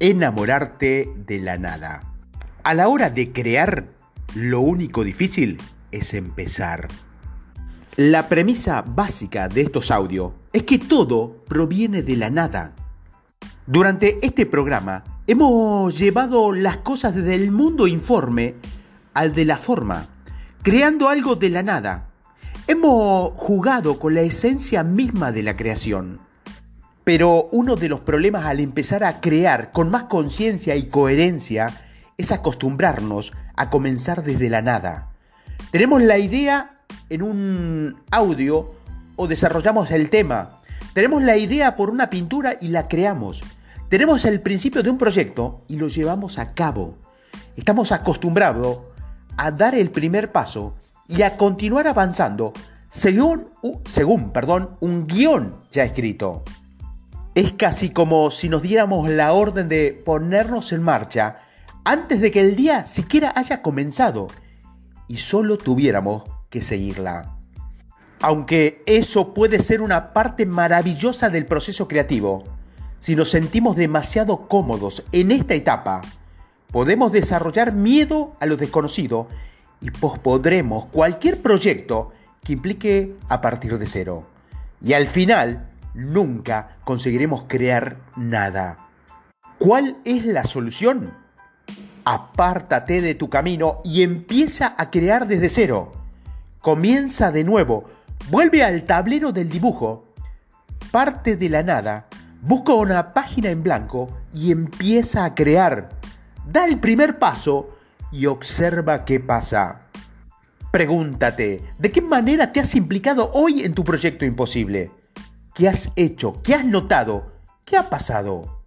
enamorarte de la nada. A la hora de crear, lo único difícil es empezar. La premisa básica de estos audios es que todo proviene de la nada. Durante este programa hemos llevado las cosas desde el mundo informe al de la forma, creando algo de la nada. Hemos jugado con la esencia misma de la creación. Pero uno de los problemas al empezar a crear con más conciencia y coherencia es acostumbrarnos a comenzar desde la nada. Tenemos la idea en un audio o desarrollamos el tema. Tenemos la idea por una pintura y la creamos. Tenemos el principio de un proyecto y lo llevamos a cabo. Estamos acostumbrados a dar el primer paso y a continuar avanzando según, según perdón, un guion ya escrito. Es casi como si nos diéramos la orden de ponernos en marcha antes de que el día siquiera haya comenzado y solo tuviéramos que seguirla. Aunque eso puede ser una parte maravillosa del proceso creativo, si nos sentimos demasiado cómodos en esta etapa, podemos desarrollar miedo a lo desconocido y pospodremos cualquier proyecto que implique a partir de cero. Y al final, nunca conseguiremos crear nada. ¿Cuál es la solución? Apártate de tu camino y empieza a crear desde cero. Comienza de nuevo, vuelve al tablero del dibujo, parte de la nada, busca una página en blanco y empieza a crear. Da el primer paso y observa qué pasa. Pregúntate, ¿de qué manera te has implicado hoy en tu proyecto imposible? ¿Qué has hecho? ¿Qué has notado? ¿Qué ha pasado?